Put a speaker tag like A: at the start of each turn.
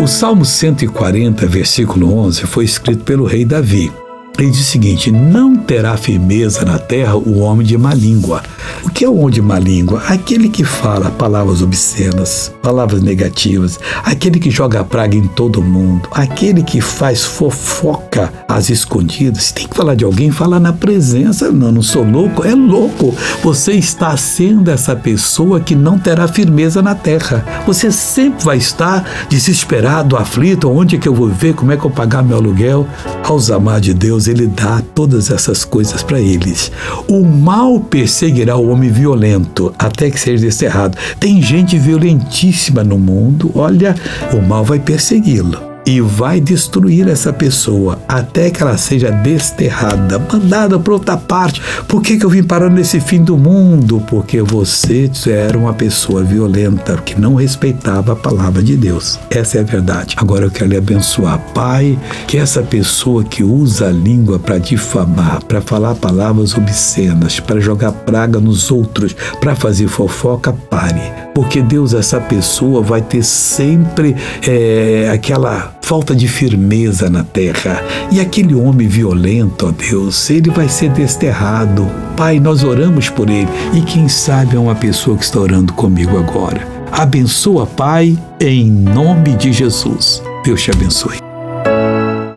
A: O Salmo 140, versículo 11, foi escrito pelo rei Davi. Ele diz o seguinte: Não terá firmeza na terra o homem de má língua. O que é o homem de má língua? Aquele que fala palavras obscenas, palavras negativas, aquele que joga praga em todo mundo, aquele que faz fofoca às escondidas. Tem que falar de alguém, fala na presença. Não, não sou louco, é louco. Você está sendo essa pessoa que não terá firmeza na terra. Você sempre vai estar desesperado, aflito. Onde é que eu vou ver? Como é que eu vou pagar meu aluguel? Aos amados de Deus, ele dá todas essas coisas para eles. O mal perseguirá o homem violento até que seja desterrado. Tem gente violentíssima no mundo, olha, o mal vai persegui-lo e vai destruir essa pessoa até que ela seja desterrada, mandada para outra parte. Por que, que eu vim parar nesse fim do mundo? Porque você era uma pessoa violenta que não respeitava a palavra de Deus. Essa é a verdade. Agora eu quero lhe abençoar, Pai, que essa pessoa que usa a língua para difamar, para falar palavras obscenas, para jogar praga nos outros, para fazer fofoca, pare. Porque Deus, essa pessoa vai ter sempre é, aquela falta de firmeza na terra. E aquele homem violento, ó Deus, ele vai ser desterrado. Pai, nós oramos por ele e quem sabe é uma pessoa que está orando comigo agora. Abençoa, Pai, em nome de Jesus. Deus te abençoe.